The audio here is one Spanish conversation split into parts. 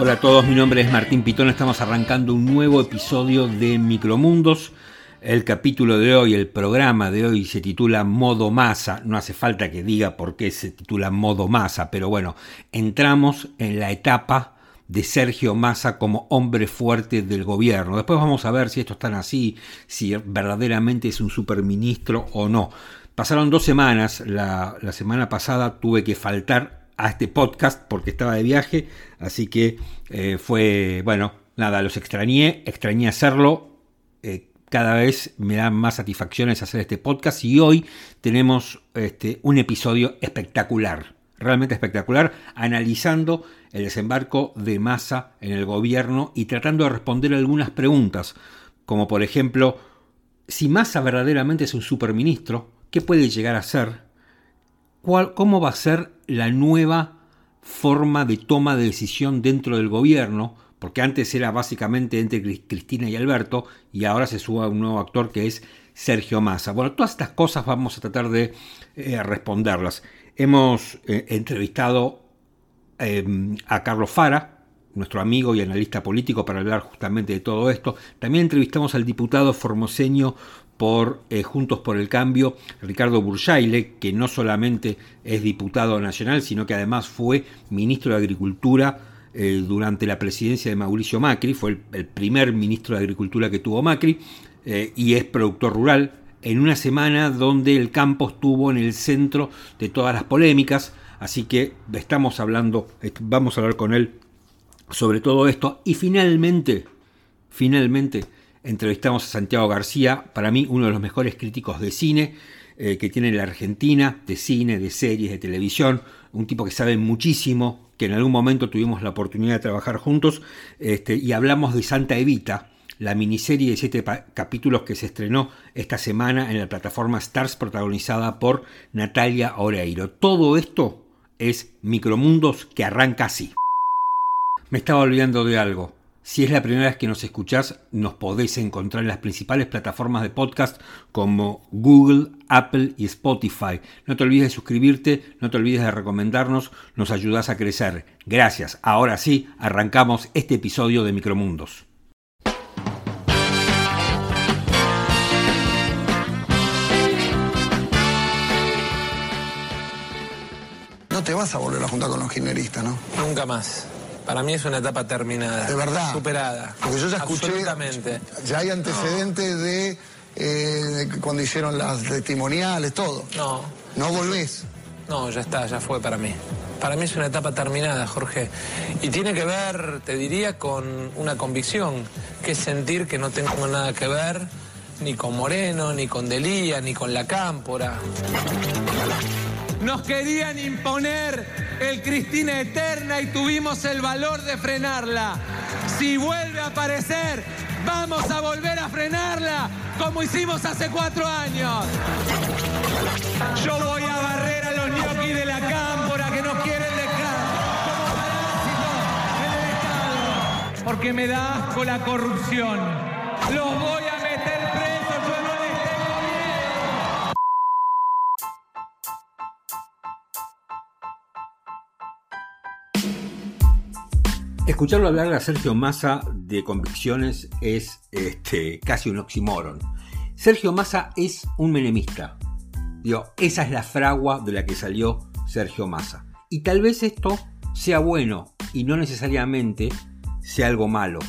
Hola a todos, mi nombre es Martín Pitón, estamos arrancando un nuevo episodio de Micromundos. El capítulo de hoy, el programa de hoy se titula Modo Masa, no hace falta que diga por qué se titula Modo Masa, pero bueno, entramos en la etapa de Sergio Massa como hombre fuerte del gobierno. Después vamos a ver si esto está así, si verdaderamente es un superministro o no. Pasaron dos semanas, la semana pasada tuve que faltar a este podcast porque estaba de viaje, así que eh, fue, bueno, nada, los extrañé, extrañé hacerlo, eh, cada vez me da más satisfacciones hacer este podcast y hoy tenemos este, un episodio espectacular, realmente espectacular, analizando el desembarco de masa en el gobierno y tratando de responder algunas preguntas, como por ejemplo, si Massa verdaderamente es un superministro, ¿qué puede llegar a ser? cómo va a ser la nueva forma de toma de decisión dentro del gobierno, porque antes era básicamente entre Cristina y Alberto, y ahora se sube un nuevo actor que es Sergio Massa. Bueno, todas estas cosas vamos a tratar de eh, responderlas. Hemos eh, entrevistado em, a Carlos Fara, nuestro amigo y analista político, para hablar justamente de todo esto. También entrevistamos al diputado formoseño por eh, Juntos por el Cambio, Ricardo Burjaile, que no solamente es diputado nacional, sino que además fue ministro de Agricultura eh, durante la presidencia de Mauricio Macri, fue el, primer ministro de Agricultura que tuvo Macri, eh, y es productor rural, en una semana donde el campo estuvo en el centro de todas las polémicas, así que estamos hablando, vamos a hablar con él sobre todo esto, y finalmente, finalmente, entrevistamos a Santiago García, para mí uno de los mejores críticos de cine eh, que tiene la Argentina, de cine, de series, de televisión, un tipo que sabe muchísimo, que en algún momento tuvimos la oportunidad de trabajar juntos, este, y hablamos de Santa Evita, la miniserie de siete capítulos que se estrenó esta semana en la plataforma Stars, protagonizada por Natalia Oreiro. Todo esto es Micromundos que arranca así. Me estaba olvidando de algo. Si es la primera vez que nos escuchás, nos podéis encontrar en las principales plataformas de podcast como Google, Apple y Spotify. No te olvides de suscribirte, no te olvides de recomendarnos, nos ayudas a crecer. Gracias. Ahora sí, arrancamos este episodio de Micromundos. No te vas a volver a juntar con los kirchneristas, ¿no? Nunca más. Para mí es una etapa terminada. De verdad. Superada. Porque yo ya escuché. Absolutamente. Ya hay antecedentes de, eh, cuando hicieron las testimoniales, todo. No. No volvés. No, ya está, ya fue para mí. Para mí es una etapa terminada, Jorge. Y tiene que ver, te diría, con una convicción, que es sentir que no tengo nada que ver ni con Moreno, ni con Delía, ni con la Cámpora. Nos querían imponer el Cristina Eterna y tuvimos el valor de frenarla. Si vuelve a aparecer, vamos a volver a frenarla como hicimos hace cuatro años. Yo voy a barrer a los ñoquis de la cámpora que nos quieren dejar como parásitos en el Estado. Porque me da asco la corrupción. Los voy a Escucharlo hablar a Sergio Massa de convicciones es este, casi un oxímoron. Sergio Massa es un menemista. Digo, esa es la fragua de la que salió Sergio Massa. Y tal vez esto sea bueno y no necesariamente sea algo malo.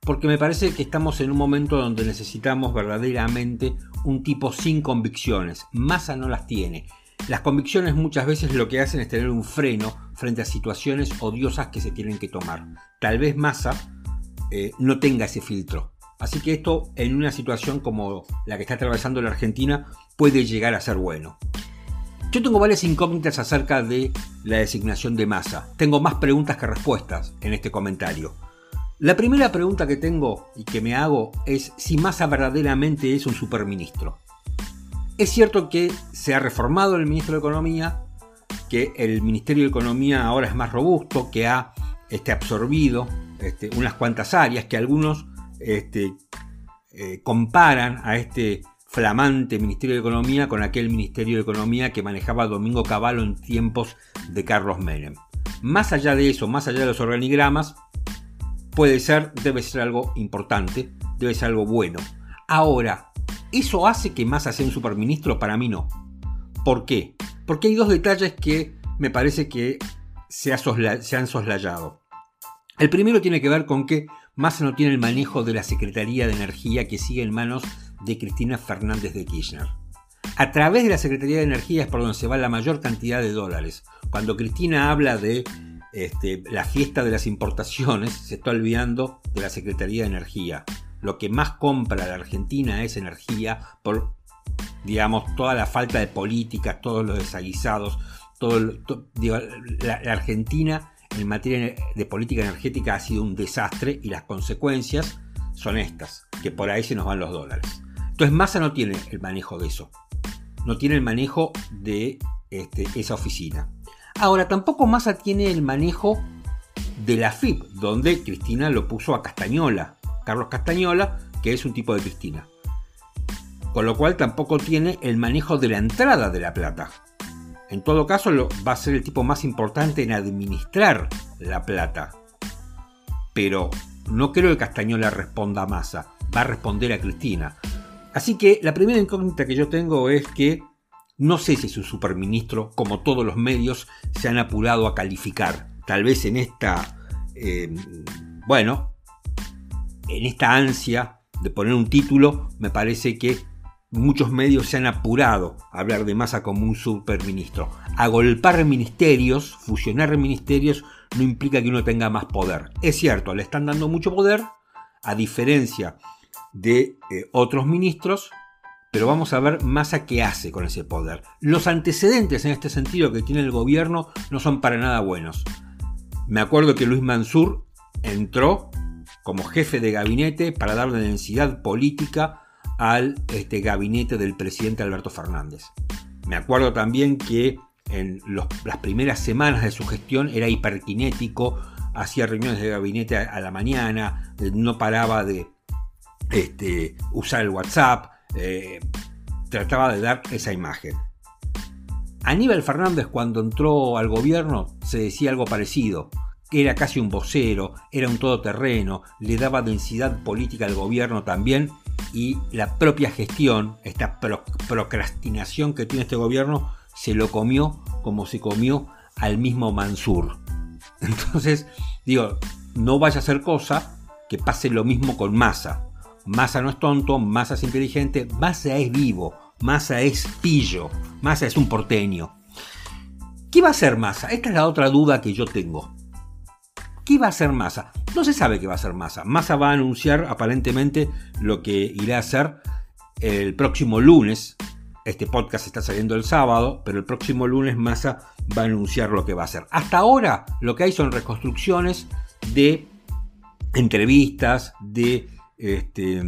Porque me parece que estamos en un momento donde necesitamos verdaderamente un tipo sin convicciones. Massa no las tiene. Las convicciones muchas veces lo que hacen es tener un freno frente a situaciones odiosas que se tienen que tomar. Tal vez Massa eh, no tenga ese filtro. Así que esto en una situación como la que está atravesando la Argentina puede llegar a ser bueno. Yo tengo varias incógnitas acerca de la designación de Massa. Tengo más preguntas que respuestas en este comentario. La primera pregunta que tengo y que me hago es si Massa verdaderamente es un superministro. Es cierto que se ha reformado el ministro de Economía, que el Ministerio de Economía ahora es más robusto, que ha este, absorbido este, unas cuantas áreas, que algunos este, eh, comparan a este flamante Ministerio de Economía con aquel Ministerio de Economía que manejaba Domingo Cavallo en tiempos de Carlos Menem. Más allá de eso, más allá de los organigramas, puede ser, debe ser algo importante, debe ser algo bueno. Ahora, ¿eso hace que Massa sea un superministro? Para mí no. ¿Por qué? Porque hay dos detalles que me parece que se, han soslayado. El primero tiene que ver con que Massa no tiene el manejo de la Secretaría de Energía que sigue en manos de Cristina Fernández de Kirchner. A través de la Secretaría de Energía es por donde se va la mayor cantidad de dólares. Cuando Cristina habla de este, la fiesta de las importaciones, se está olvidando de la Secretaría de Energía. Lo que más compra la Argentina es energía por, digamos, toda la falta de políticas, todos los desaguisados, todo, la, Argentina en materia de política energética ha sido un desastre y las consecuencias son estas, que por ahí se nos van los dólares. Entonces Massa no tiene el manejo de eso, no tiene el manejo de este, esa oficina. Ahora, tampoco Massa tiene el manejo de la FIP, donde Cristina lo puso a Castañola, Carlos Castañola, que es un tipo de Cristina. Con lo cual tampoco tiene el manejo de la entrada de la plata. En todo caso, va a ser el tipo más importante en administrar la plata. Pero no creo que Castañola responda a Massa, va a responder a Cristina. Así que la primera incógnita que yo tengo es que no sé si es un superministro, como todos los medios se han apurado a calificar. Tal vez en esta, eh, bueno, en esta ansia de poner un título, me parece que muchos medios se han apurado a hablar de Massa como un superministro. Agolpar ministerios, fusionar ministerios, no implica que uno tenga más poder. Es cierto, le están dando mucho poder, a diferencia de eh, otros ministros, pero vamos a ver Massa qué hace con ese poder. Los antecedentes en este sentido que tiene el gobierno no son para nada buenos. Me acuerdo que Luis Mansur entró como jefe de gabinete para darle densidad política al este, gabinete del presidente Alberto Fernández. Me acuerdo también que en las primeras semanas de su gestión era hiperkinético, hacía reuniones de gabinete a, la mañana, eh, no paraba de este, usar el WhatsApp, eh, trataba de dar esa imagen. Aníbal Fernández cuando entró al gobierno se decía algo parecido era casi un vocero, era un todoterreno, le daba densidad política al gobierno también y la propia gestión, esta procrastinación que tiene este gobierno, se lo comió como se comió al mismo Mansur. Entonces, digo, no vaya a ser cosa que pase lo mismo con Massa. Massa no es tonto, Massa es inteligente, Massa es vivo, Massa es pillo, Massa es un porteño. ¿Qué va a hacer Massa? Esta es la otra duda que yo tengo. ¿Qué va a hacer Massa? No se sabe qué va a hacer Massa. Massa va a anunciar aparentemente lo que irá a hacer el próximo lunes. Este podcast está saliendo el sábado, pero el próximo lunes Massa va a anunciar lo que va a hacer. Hasta ahora lo que hay son reconstrucciones de entrevistas, de este,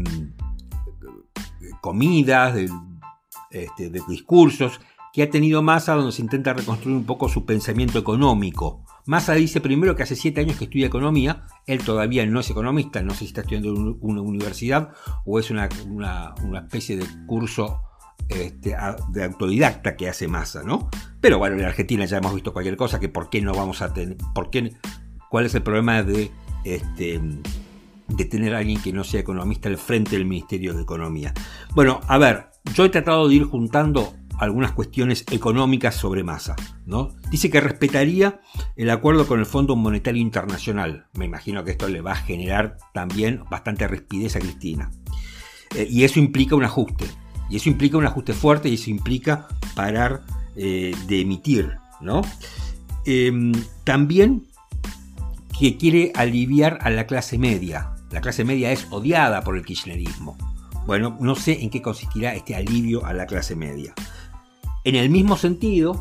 comidas, de, este, de discursos que ha tenido Massa donde se intenta reconstruir un poco su pensamiento económico. Massa dice primero que hace siete años que estudia economía, él todavía no es economista, no sé si está estudiando en una universidad o es una, especie de curso este, de autodidacta que hace Massa, ¿no? Pero bueno, en Argentina ya hemos visto cualquier cosa, que por qué no vamos a tener, por qué, cuál es el problema de, este, de tener a alguien que no sea economista al frente del Ministerio de Economía. Bueno, a ver, yo he tratado de ir juntando algunas cuestiones económicas sobre masa. ¿no? Dice que respetaría el acuerdo con el Fondo Monetario Internacional. Me imagino que esto le va a generar también bastante rispidez a Cristina. Eh, y eso implica un ajuste. Y eso implica un ajuste fuerte y eso implica parar eh, de emitir. ¿no? Em, también que quiere aliviar a la clase media. La clase media es odiada por el kirchnerismo. Bueno, no sé en qué consistirá este alivio a la clase media. En el mismo sentido,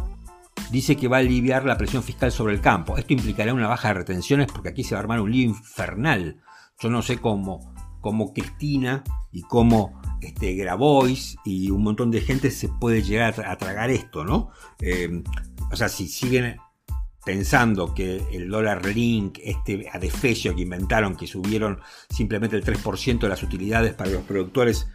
dice que va a aliviar la presión fiscal sobre el campo. Esto implicará una baja de retenciones porque aquí se va a armar un lío infernal. Yo no sé cómo, cómo Cristina y cómo este, Grabois y un montón de gente se puede llegar a, tragar esto, ¿no? Eh, o sea, si siguen pensando que el dólar link, este adefesio que inventaron, que subieron simplemente el 3% de las utilidades para los productores,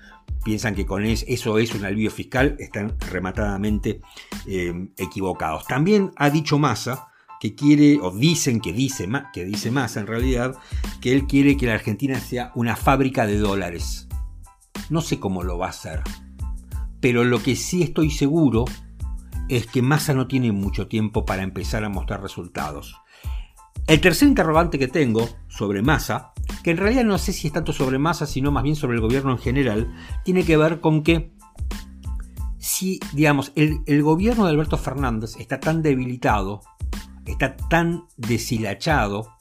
piensan que con eso es un alivio fiscal, están rematadamente eh, equivocados. También ha dicho Massa que quiere, o dicen que dice, que dice más en realidad, que él quiere que la Argentina sea una fábrica de dólares. No sé cómo lo va a hacer, pero lo que sí estoy seguro es que Massa no tiene mucho tiempo para empezar a mostrar resultados. El tercer interrogante que tengo sobre Massa, que en realidad no sé si es tanto sobre Massa, sino más bien sobre el gobierno en general, tiene que ver con que si, digamos, el, el gobierno de Alberto Fernández está tan debilitado, está tan deshilachado,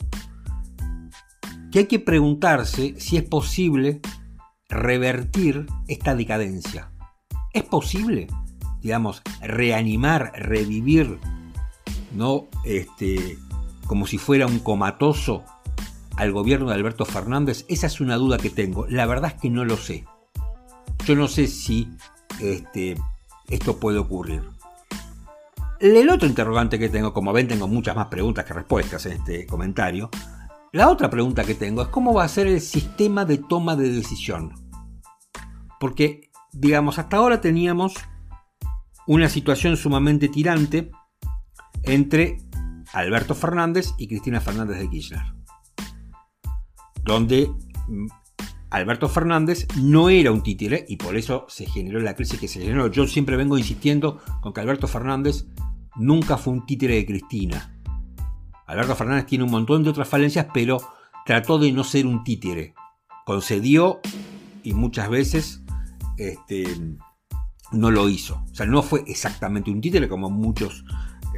que hay que preguntarse si es posible revertir esta decadencia. ¿Es posible? Digamos, reanimar, revivir, ¿no? Este, como si fuera un comatoso al gobierno de Alberto Fernández, esa es una duda que tengo. La verdad es que no lo sé. Yo no sé si este, esto puede ocurrir. El otro interrogante que tengo, como ven, tengo muchas más preguntas que respuestas en este comentario. La otra pregunta que tengo es cómo va a ser el sistema de toma de decisión. Porque, digamos, hasta ahora teníamos una situación sumamente tirante entre Alberto Fernández y Cristina Fernández de Kirchner, donde mm, Alberto Fernández no era un títere y por eso se generó la crisis que se generó. Yo siempre vengo insistiendo con que Alberto Fernández nunca fue un títere de Cristina. Alberto Fernández tiene un montón de otras falencias, pero trató de no ser un títere. Concedió y muchas veces este, no lo hizo. O sea, no fue exactamente un títere como muchos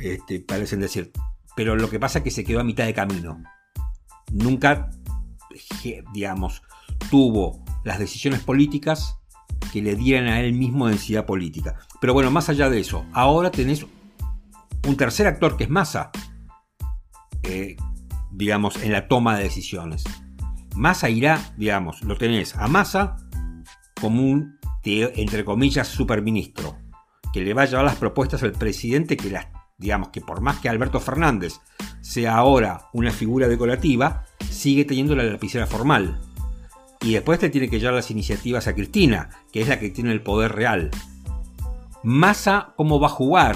este, parecen decir. Pero lo que pasa es que se quedó a mitad de camino. Nunca, digamos, tuvo las decisiones políticas que le dieran a él mismo densidad política. Pero bueno, más allá de eso, ahora tenés un tercer actor que es Massa, eh, digamos, en la toma de decisiones. Massa irá, digamos, lo tenés a Massa como un entre comillas, superministro, que le va a llevar las propuestas al presidente que las, digamos que por más que Alberto Fernández sea ahora una figura decorativa, sigue teniendo la lapicera formal. Y después te tiene que llevar las iniciativas a Cristina, que es la que tiene el poder real. Massa, ¿cómo va a jugar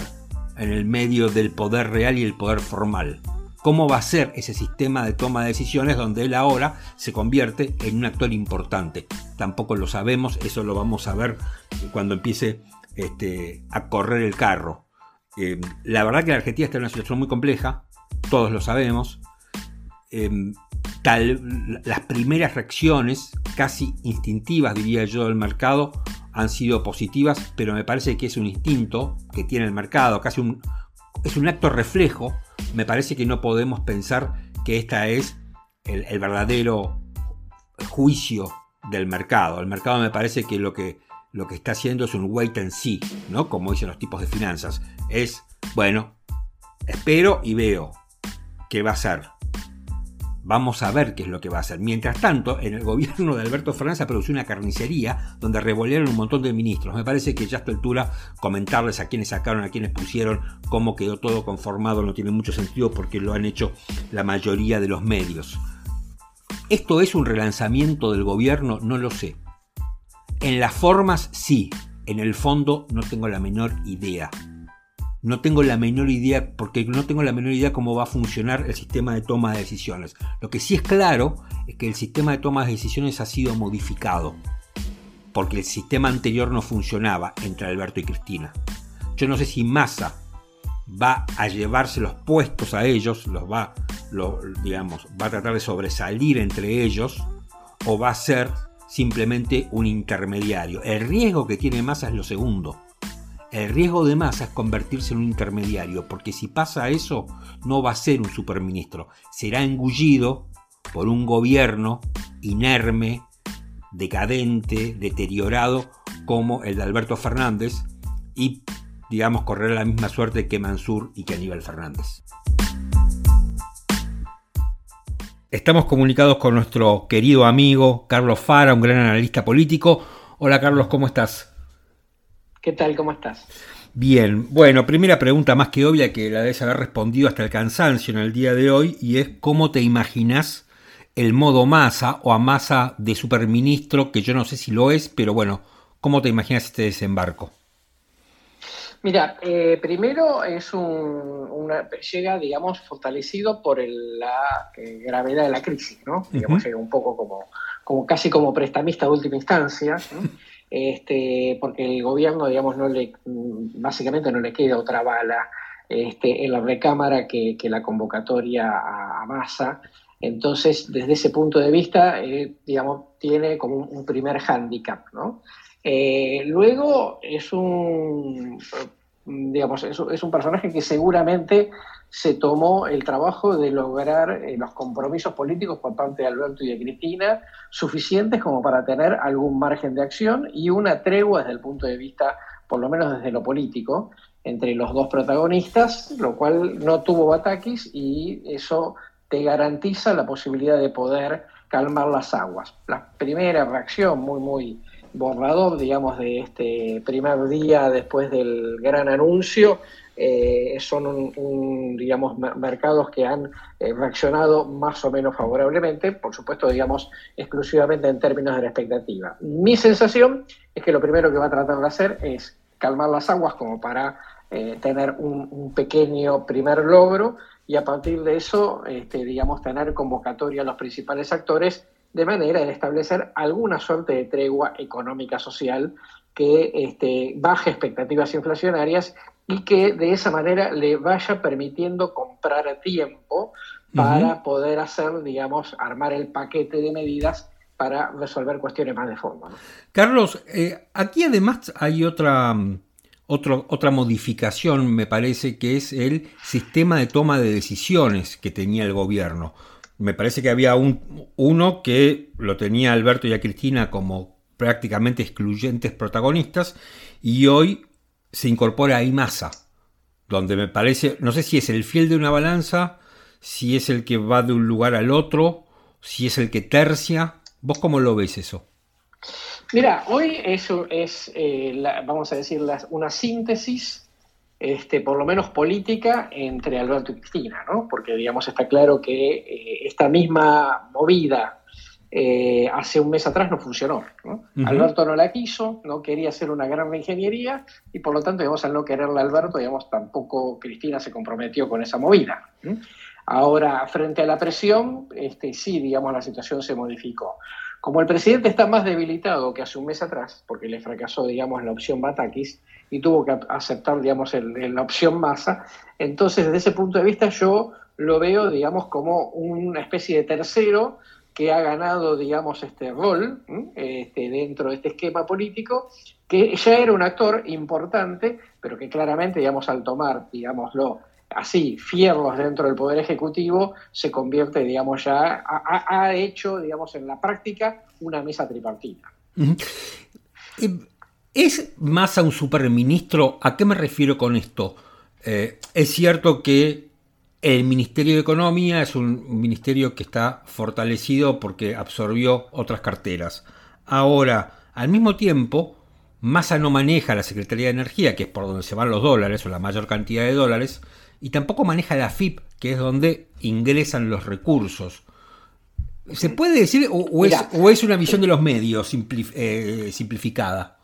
en el medio del poder real y el poder formal? Cómo va a ser ese sistema de toma de decisiones donde él ahora se convierte en un actor importante. Tampoco lo sabemos, eso lo vamos a ver cuando empiece este, a correr el carro. Eh, la verdad que la Argentina está en una situación muy compleja, todos lo sabemos. Tal, las primeras reacciones, casi instintivas diría yo, del mercado han sido positivas, pero me parece que es un instinto que tiene el mercado, casi un, es un acto reflejo me parece que no podemos pensar que esta es el, verdadero juicio del mercado. El mercado me parece que lo que lo que está haciendo es un wait and see, ¿no? Como dicen los tipos de finanzas. Es, bueno, espero y veo qué va a ser. Vamos a ver qué es lo que va a hacer. Mientras tanto, en el gobierno de Alberto Fernández se produjo una carnicería donde revolvieron un montón de ministros. Me parece que ya a esta altura comentarles a quienes sacaron, a quienes pusieron, cómo quedó todo conformado no tiene mucho sentido porque lo han hecho la mayoría de los medios. ¿Esto es un relanzamiento del gobierno? No lo sé. En las formas sí, en el fondo no tengo la menor idea no tengo la menor idea, porque no tengo la menor idea cómo va a funcionar el sistema de toma de decisiones. Lo que sí es claro es que el sistema de toma de decisiones ha sido modificado, porque el sistema anterior no funcionaba entre Alberto y Cristina. Yo no sé si Massa va a llevarse los puestos a ellos, los va, digamos, va a tratar de sobresalir entre ellos, o va a ser simplemente un intermediario. El riesgo que tiene Massa es lo segundo el riesgo de masa es convertirse en un intermediario, porque si pasa eso, no va a ser un superministro, será engullido por un gobierno inerme, decadente, deteriorado, como el de Alberto Fernández, y, digamos, correr la misma suerte que Mansur y que Aníbal Fernández. Estamos comunicados con nuestro querido amigo Carlos Fara, un gran analista político. Hola Carlos, ¿cómo estás? ¿Qué tal? ¿Cómo estás? Bien, bueno, primera pregunta más que obvia que la debes haber respondido hasta el cansancio en el día de hoy y es cómo te imaginas el modo masa o a masa de superministro, que yo no sé si lo es, pero bueno, ¿cómo te imaginas este desembarco? Mira, eh, primero es un, una, llega, digamos, fortalecido por la eh, gravedad de la crisis, ¿no? Digamos, llega un poco como, como casi como prestamista de última instancia, este, porque el gobierno, digamos, no le, básicamente no le queda otra bala este, en la recámara que, la convocatoria a. Entonces, desde ese punto de vista, eh, digamos, tiene como un, primer hándicap, ¿no? Eh, luego es un, digamos, es, un personaje que seguramente se tomó el trabajo de lograr eh, los compromisos políticos por parte de Alberto y de Cristina suficientes como para tener algún margen de acción y una tregua desde el punto de vista, por lo menos desde lo político, entre los dos protagonistas, lo cual no tuvo ataques y eso te garantiza la posibilidad de poder calmar las aguas. La primera reacción muy, muy borrador, digamos, de este primer día después del gran anuncio. Eh, son, un, digamos, mercados que han eh, reaccionado más o menos favorablemente, por supuesto, digamos, exclusivamente en términos de la expectativa. Mi sensación es que lo primero que va a tratar de hacer es calmar las aguas como para eh, tener un, pequeño primer logro y a partir de eso, este, digamos, tener convocatoria a los principales actores de manera de establecer alguna suerte de tregua económica social que este, baje expectativas inflacionarias y que de esa manera le vaya permitiendo comprar a tiempo para poder hacer, digamos, armar el paquete de medidas para resolver cuestiones más de fondo. Carlos, eh, aquí además hay otra, otra modificación, me parece, que es el sistema de toma de decisiones que tenía el gobierno me parece que había un, uno que lo tenía Alberto y a Cristina como prácticamente excluyentes protagonistas y hoy se incorpora ahí Massa, donde me parece, no sé si es el fiel de una balanza, si es el que va de un lugar al otro, si es el que tercia. ¿Vos cómo lo ves eso? Mira, hoy eso es, eh, vamos a decir, una síntesis este, por lo menos política entre Alberto y Cristina, ¿no? Porque, digamos, está claro que eh, esta misma movida eh, hace un mes atrás no funcionó. Alberto no la quiso, no quería hacer una gran ingeniería y por lo tanto, digamos, al no quererla Alberto, digamos, tampoco Cristina se comprometió con esa movida. Ahora, frente a la presión, este, sí, digamos, la situación se modificó. Como el presidente está más debilitado que hace un mes atrás, porque le fracasó, digamos, la opción Batakis y tuvo que aceptar, digamos, la opción Massa, entonces desde ese punto de vista yo lo veo, digamos, como una especie de tercero que ha ganado, digamos, este rol este, dentro de este esquema político, que ya era un actor importante, pero que claramente, digamos, al tomar, digámoslo, así, fierros dentro del Poder Ejecutivo, se convierte, digamos, ya, ha, hecho, digamos, en la práctica una mesa tripartita. ¿Es más a un superministro? ¿A qué me refiero con esto? Eh, es cierto que el Ministerio de Economía es un ministerio que está fortalecido porque absorbió otras carteras. Ahora, al mismo tiempo, Massa no maneja la Secretaría de Energía, que es por donde se van los dólares o la mayor cantidad de dólares, y tampoco maneja la FIP, que es donde ingresan los recursos. ¿Se puede decir o, es, una visión de los medios eh, simplificada?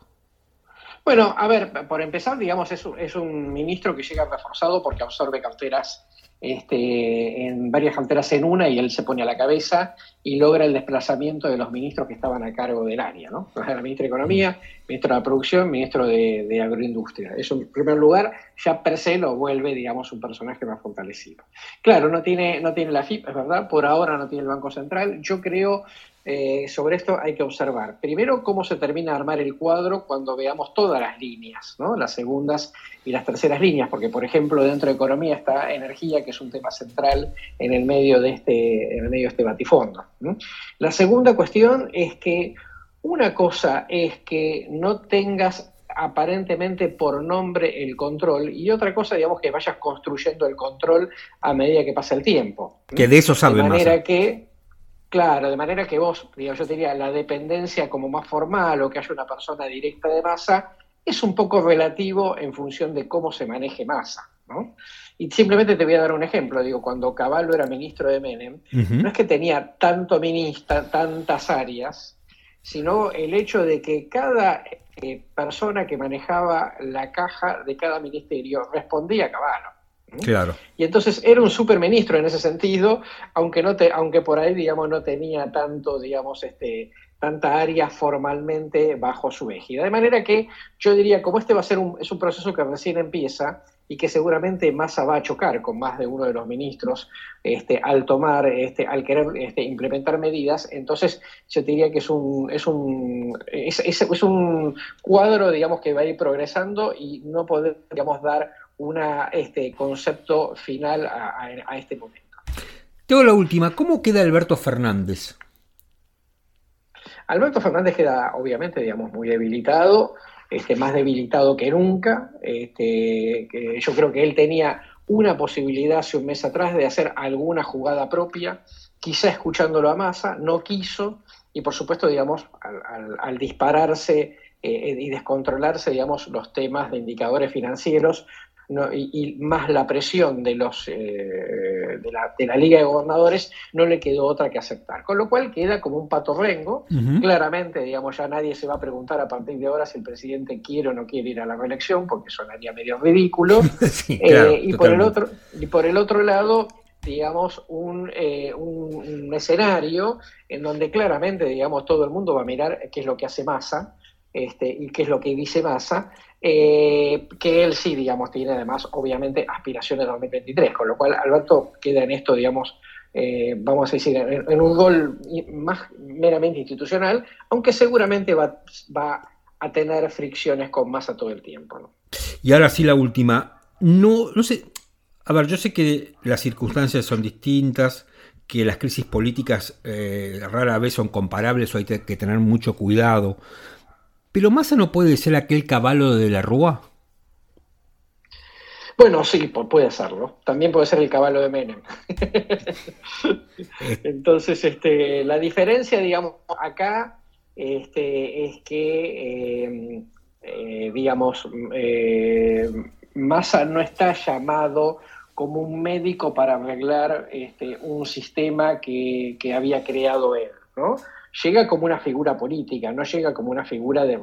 Bueno, a ver, por empezar, digamos, es, es un ministro que llega reforzado porque absorbe carteras este, en varias carteras en una y él se pone a la cabeza y logra el desplazamiento de los ministros que estaban a cargo del área, ¿no? El ministro de Economía, ministro de la Producción, ministro de, Agroindustria. Eso, en primer lugar, ya per se lo vuelve, digamos, un personaje más fortalecido. Claro, no tiene, no tiene la FIP, es verdad, por ahora no tiene el Banco Central. Yo creo eh, sobre esto hay que observar. Primero, cómo se termina de armar el cuadro cuando veamos todas las líneas, ¿no? las segundas y las terceras líneas, porque, por ejemplo, dentro de economía está energía, que es un tema central en el medio de este, en el medio de este batifondo. La segunda cuestión es que una cosa es que no tengas aparentemente por nombre el control y otra cosa, digamos, que vayas construyendo el control a medida que pasa el tiempo. Que de eso sabe De manera que Claro, de manera que vos, digo, yo diría, la dependencia como más formal o que haya una persona directa de masa es un poco relativo en función de cómo se maneje masa. ¿no? Y simplemente te voy a dar un ejemplo. Digo, cuando Caballo era ministro de Menem, no es que tenía tanto ministro, tantas áreas, sino el hecho de que cada eh, persona que manejaba la caja de cada ministerio respondía a Caballo. Claro. Y entonces era un superministro en ese sentido, aunque no te, aunque por ahí digamos no tenía tanto digamos este tanta área formalmente bajo su égida. De manera que yo diría, como este va a ser un, es un proceso que recién empieza y que seguramente Massa va a chocar con más de uno de los ministros este, al tomar, este, al querer este, implementar medidas, entonces yo diría que es un, es un, es, es, un cuadro, digamos, que va a ir progresando y no podemos dar un este, concepto final a, a este momento. Tengo la última, ¿cómo queda Alberto Fernández? Alberto Fernández queda obviamente, digamos, muy debilitado, este, más debilitado que nunca. Este, yo creo que él tenía una posibilidad hace un mes atrás de hacer alguna jugada propia, quizá escuchándolo a Massa, no quiso, y por supuesto, digamos, al, dispararse eh, y descontrolarse, digamos, los temas de indicadores financieros, y, más la presión de, los, eh, de, la, Liga de Gobernadores, no le quedó otra que aceptar. Con lo cual queda como un pato rengo. Claramente, digamos, ya nadie se va a preguntar a partir de ahora si el presidente quiere o no quiere ir a la reelección, porque sonaría medio ridículo. Eh, y, por el otro, y por el otro lado, digamos, un, eh, un, escenario en donde claramente, digamos, todo el mundo va a mirar qué es lo que hace Massa este, y qué es lo que dice Massa, eh, que él sí, digamos, tiene además, obviamente, aspiraciones de 2023, con lo cual Alberto queda en esto, digamos, eh, vamos a decir, en, un gol más meramente institucional, aunque seguramente va, va, a tener fricciones con Massa todo el tiempo. Y ahora sí la última. No, no sé, a ver, yo sé que las circunstancias son distintas, que las crisis políticas eh, rara vez son comparables o hay que tener mucho cuidado. ¿Pero Massa no puede ser aquel caballo de la Rúa? Bueno, sí, puede serlo. También puede ser el caballo de Menem. Eh. Entonces, este, la diferencia, digamos, acá este, es que, eh, eh, digamos, Massa no está llamado como un médico para arreglar este, un sistema que, que había creado él, ¿no? Llega como una figura política, no llega como una figura de,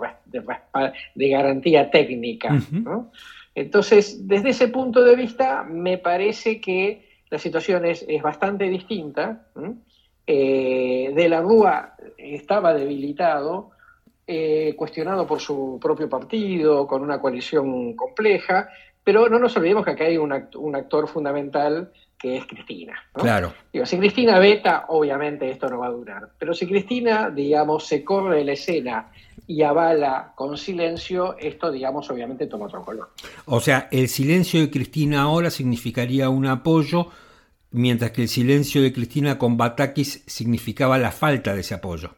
de, garantía técnica. Entonces, desde ese punto de vista, me parece que la situación es, bastante distinta. Eh, de la Rúa estaba debilitado, eh, cuestionado por su propio partido, con una coalición compleja, pero no nos olvidemos que acá hay un, un actor fundamental que es Cristina. Claro. Digo, si Cristina veta, obviamente esto no va a durar. Pero si Cristina, digamos, se corre la escena y avala con silencio, esto, digamos, obviamente toma otro color. O sea, el silencio de Cristina ahora significaría un apoyo, mientras que el silencio de Cristina con Batakis significaba la falta de ese apoyo.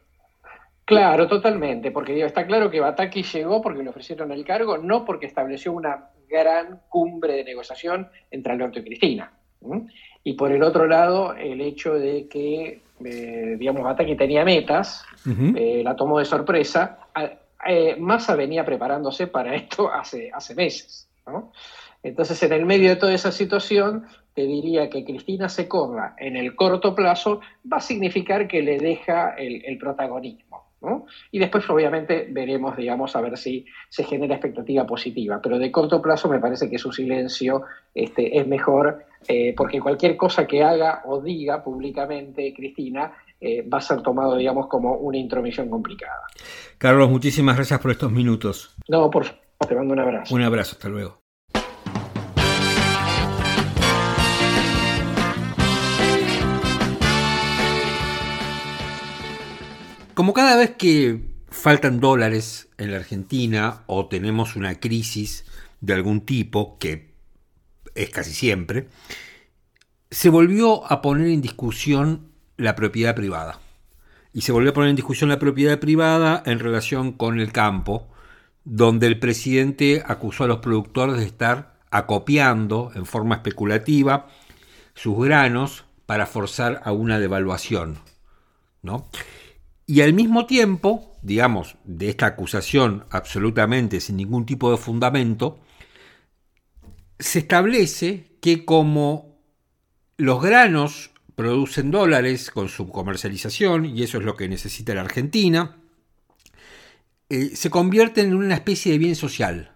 Claro, totalmente, porque digo, está claro que Batakis llegó porque le ofrecieron el cargo, no porque estableció una gran cumbre de negociación entre Alberto y Cristina. Y por el otro lado, el hecho de que, eh, digamos, Bataki tenía metas, eh, la tomó de sorpresa. Eh, Massa venía preparándose para esto hace, hace meses. Entonces, en el medio de toda esa situación, te diría que Cristina se corra en el corto plazo va a significar que le deja el protagonismo. Y después, obviamente, veremos, digamos, a ver si se genera expectativa positiva. Pero de corto plazo me parece que su silencio este, es mejor, eh, porque cualquier cosa que haga o diga públicamente Cristina eh, va a ser tomado, digamos, como una intromisión complicada. Carlos, muchísimas gracias por estos minutos. No, por favor, te mando un abrazo. Un abrazo, hasta luego. Como cada vez que faltan dólares en la Argentina o tenemos una crisis de algún tipo, que es casi siempre, se volvió a poner en discusión la propiedad privada. Y se volvió a poner en discusión la propiedad privada en relación con el campo, donde el presidente acusó a los productores de estar acopiando en forma especulativa sus granos para forzar a una devaluación. ¿no? Y al mismo tiempo, digamos, de esta acusación absolutamente sin ningún tipo de fundamento, se establece que como los granos producen dólares con su comercialización, y eso es lo que necesita la Argentina, eh, se convierten en una especie de bien social,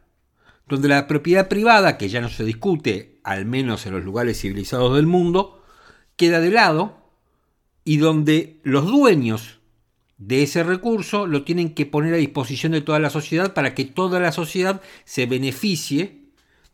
donde la propiedad privada, que ya no se discute, al menos en los lugares civilizados del mundo, queda de lado y donde los dueños de ese recurso lo tienen que poner a disposición de toda la sociedad para que toda la sociedad se beneficie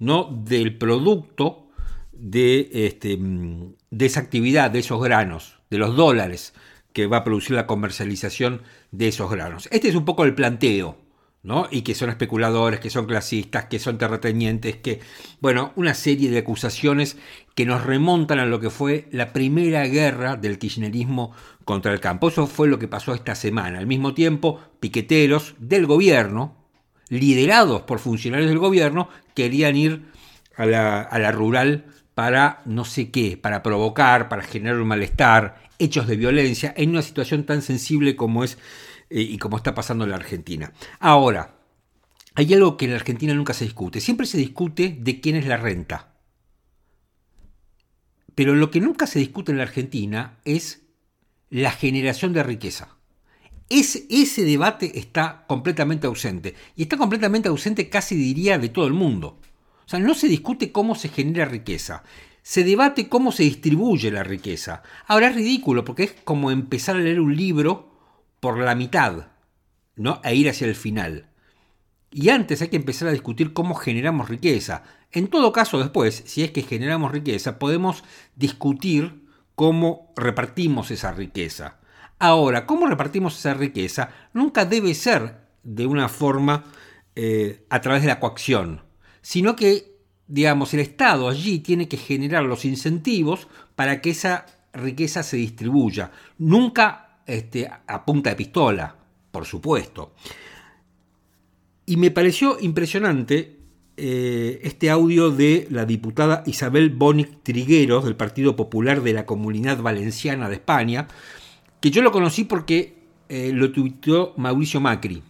¿no? del producto de, este, de esa actividad, de esos granos, de los dólares que va a producir la comercialización de esos granos. Este es un poco el planteo, ¿no? Y que son especuladores, que son clasistas, que son terratenientes, que, bueno, una serie de acusaciones que nos remontan a lo que fue la primera guerra del kirchnerismo contra el campo. Eso fue lo que pasó esta semana. Al mismo tiempo, piqueteros del gobierno, liderados por funcionarios del gobierno, querían ir a la, rural para no sé qué, para provocar, para generar un malestar, hechos de violencia en una situación tan sensible como es eh, y como está pasando en la Argentina. Ahora, hay algo que en la Argentina nunca se discute. Siempre se discute de quién es la renta. Pero lo que nunca se discute en la Argentina es la generación de riqueza. Ese, debate está completamente ausente. Y está completamente ausente casi diría de todo el mundo. O sea, no se discute cómo se genera riqueza se debate cómo se distribuye la riqueza. Ahora es ridículo porque es como empezar a leer un libro por la mitad, ¿no? E ir hacia el final. Y antes hay que empezar a discutir cómo generamos riqueza. En todo caso, después, si es que generamos riqueza, podemos discutir cómo repartimos esa riqueza. Ahora, cómo repartimos esa riqueza nunca debe ser de una forma eh, a través de la coacción, sino que digamos, el Estado allí tiene que generar los incentivos para que esa riqueza se distribuya. Nunca este, a punta de pistola, por supuesto. Y me pareció impresionante eh, este audio de la diputada Isabel Bonic Trigueros del Partido Popular de la Comunidad Valenciana de España, que yo lo conocí porque eh, lo tuiteó Mauricio Macri.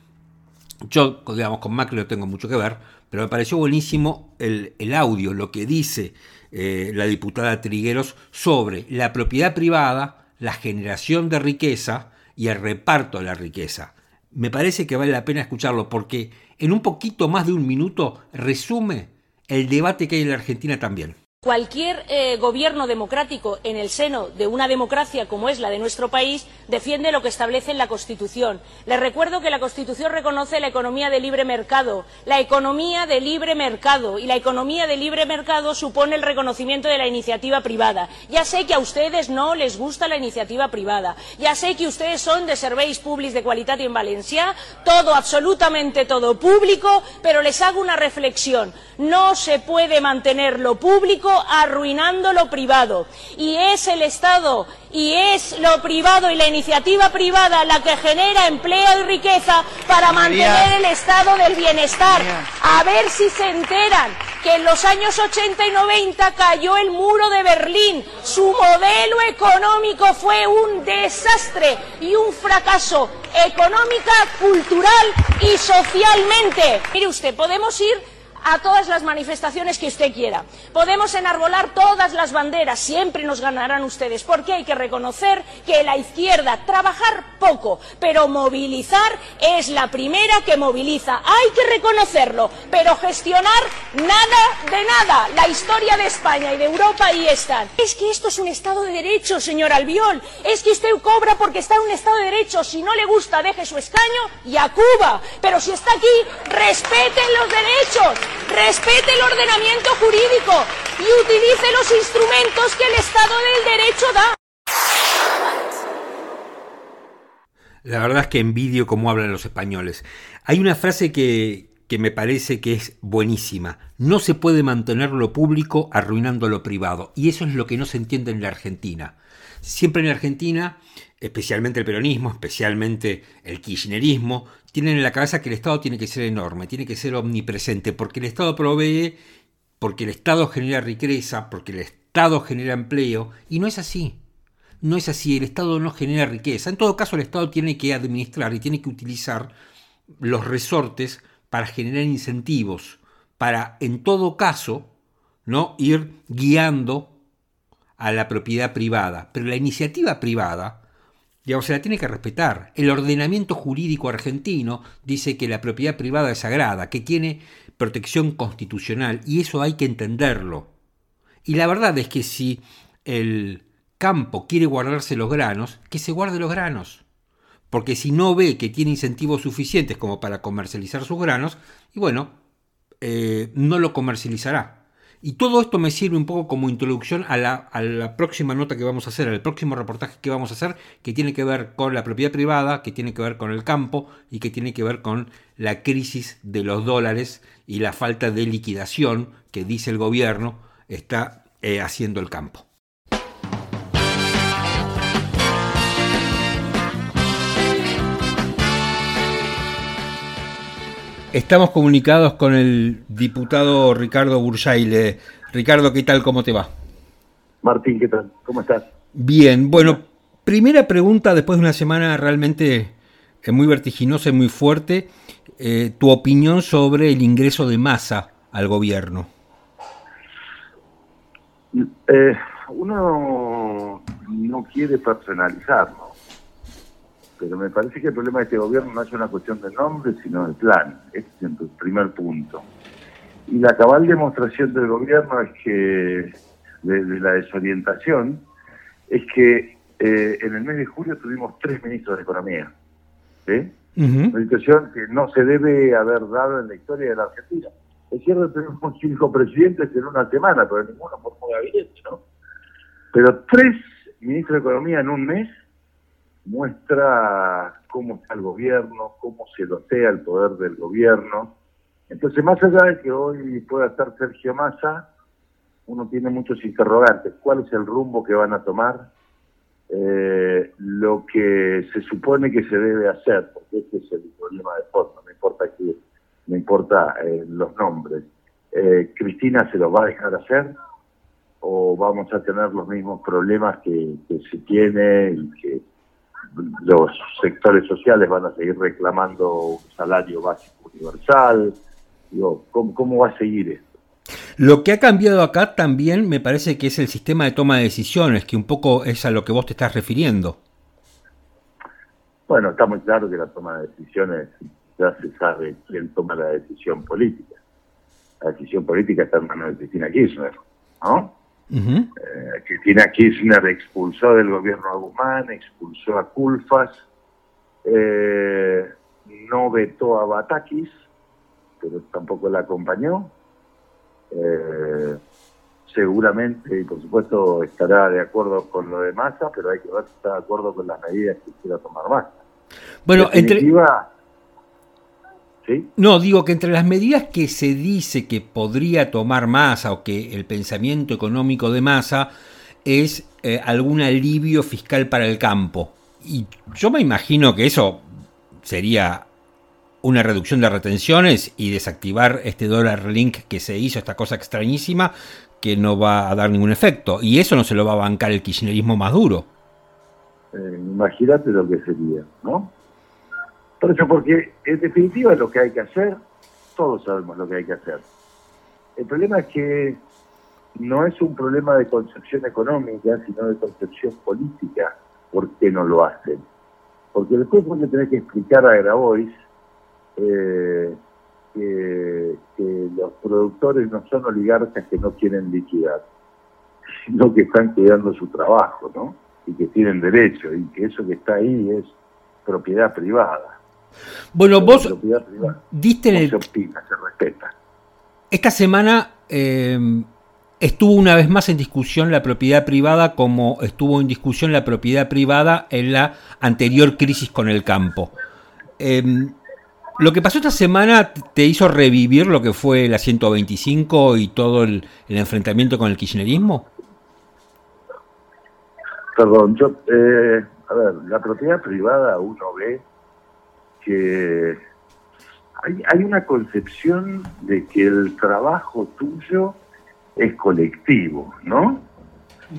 Yo, digamos, con Macri no tengo mucho que ver, pero me pareció buenísimo el, audio, lo que dice eh, la diputada Trigueros sobre la propiedad privada, la generación de riqueza y el reparto de la riqueza. Me parece que vale la pena escucharlo porque en un poquito más de un minuto resume el debate que hay en la Argentina también. Cualquier eh, gobierno democrático en el seno de una democracia como es la de nuestro país defiende lo que establece en la Constitución. Les recuerdo que la Constitución reconoce la economía de libre mercado, la economía de libre mercado, y la economía de libre mercado supone el reconocimiento de la iniciativa privada. Ya sé que a ustedes no les gusta la iniciativa privada, ya sé que ustedes son de serveis públicos de calidad en Valencia, todo, absolutamente todo público, pero les hago una reflexión. No se puede mantener lo público arruinando lo privado. Y es el Estado y es lo privado y la iniciativa privada la que genera empleo y riqueza para mantener el estado del bienestar. A ver si se enteran que en los años 80 y 90 cayó el muro de Berlín. Su modelo económico fue un desastre y un fracaso económica, cultural y socialmente. Mire usted, podemos ir a todas las manifestaciones que usted quiera. Podemos enarbolar todas las banderas, siempre nos ganarán ustedes, porque hay que reconocer que la izquierda, trabajar poco, pero movilizar es la primera que moviliza. Hay que reconocerlo, pero gestionar nada de nada. La historia de España y de Europa ahí están. Es que esto es un Estado de Derecho, señor Albiol. Es que usted cobra porque está en un Estado de Derecho. Si no le gusta, deje su escaño y a Cuba. Pero si está aquí, respeten los derechos respete el ordenamiento jurídico y utilice los instrumentos que el Estado del Derecho da. La verdad es que envidio cómo hablan los españoles. Hay una frase que, que me parece que es buenísima. No se puede mantener lo público arruinando lo privado. Y eso es lo que no se entiende en la Argentina. Siempre en la Argentina, especialmente el peronismo, especialmente el kirchnerismo, tienen en la cabeza que el Estado tiene que ser enorme, tiene que ser omnipresente, porque el Estado provee, porque el Estado genera riqueza, porque el Estado genera empleo, y no es así. No es así, el Estado no genera riqueza. En todo caso, el Estado tiene que administrar y tiene que utilizar los resortes para generar incentivos, para, en todo caso, ¿no? ir guiando a la propiedad privada. Pero la iniciativa privada o se la tiene que respetar. El ordenamiento jurídico argentino dice que la propiedad privada es sagrada, que tiene protección constitucional, y eso hay que entenderlo. Y la verdad es que si el campo quiere guardarse los granos, que se guarde los granos. Porque si no ve que tiene incentivos suficientes como para comercializar sus granos, y bueno, eh, no lo comercializará. Y todo esto me sirve un poco como introducción a la, próxima nota que vamos a hacer, al próximo reportaje que vamos a hacer, que tiene que ver con la propiedad privada, que tiene que ver con el campo y que tiene que ver con la crisis de los dólares y la falta de liquidación que dice el gobierno está eh, haciendo el campo. Estamos comunicados con el diputado Ricardo Bursaile. Ricardo, ¿qué tal? ¿Cómo te va? Martín, ¿qué tal? ¿Cómo estás? Bien, bueno, primera pregunta después de una semana realmente eh, muy vertiginosa y muy fuerte, eh, tu opinión sobre el ingreso de masa al gobierno. Eh, uno no quiere personalizar, ¿no? Pero me parece que el problema de este gobierno no es una cuestión de nombre, sino de plan. Este es el primer punto. Y la cabal demostración del gobierno es que, de, la desorientación, es que eh, en el mes de julio tuvimos tres ministros de Economía. ¿sí? Una situación que no se debe haber dado en la historia de la Argentina. Es cierto, tenemos cinco presidentes en una semana, pero ninguno formó gabinete, ¿no? Pero tres ministros de Economía en un mes muestra cómo está el gobierno, cómo se lotea el poder del gobierno. Entonces, más allá de que hoy pueda estar Sergio Massa, uno tiene muchos interrogantes. ¿Cuál es el rumbo que van a tomar? Eh, lo que se supone que se debe hacer, porque este es el problema de fondo, no importa que, no importa eh, los nombres. Eh, ¿Cristina se lo va a dejar hacer? ¿O vamos a tener los mismos problemas que, que se tiene y que los sectores sociales van a seguir reclamando un salario básico universal. Digo, ¿cómo, va a seguir esto? Lo que ha cambiado acá también me parece que es el sistema de toma de decisiones, que un poco es a lo que vos te estás refiriendo. Bueno, está muy claro que la toma de decisiones ya se sabe quién toma la decisión política. La decisión política está en manos de Cristina Kirchner, ¿no? Eh, Cristina Kirchner expulsó del gobierno a Guzmán, expulsó a Culfas, eh, no vetó a Batakis, pero tampoco la acompañó. Eh, seguramente, y por supuesto, estará de acuerdo con lo de Massa, pero hay que ver si está de acuerdo con las medidas que quiera tomar Massa. Bueno, entre no, digo que entre las medidas que se dice que podría tomar Massa o que el pensamiento económico de Massa es eh, algún alivio fiscal para el campo. Y yo me imagino que eso sería una reducción de retenciones y desactivar este dólar link que se hizo, esta cosa extrañísima, que no va a dar ningún efecto. Y eso no se lo va a bancar el kirchnerismo más duro. Eh, imagínate lo que sería, ¿no? Por eso, porque en definitiva lo que hay que hacer, todos sabemos lo que hay que hacer. El problema es que no es un problema de concepción económica, sino de concepción política, por qué no lo hacen. Porque después vos le tenés que explicar a Grabois eh, que, que, los productores no son oligarcas que no quieren liquidar, sino que están cuidando su trabajo, ¿no? Y que tienen derecho, y que eso que está ahí es propiedad privada. Bueno, vos diste en el... Se se respeta. Esta semana em, estuvo una vez más en discusión la propiedad privada como estuvo en discusión la propiedad privada en la anterior crisis con el campo. Em, lo que pasó esta semana te hizo revivir lo que fue la 125 y todo el, enfrentamiento con el kirchnerismo. Perdón, yo, eh, a ver, la propiedad privada uno ve que hay, una concepción de que el trabajo tuyo es colectivo, ¿no?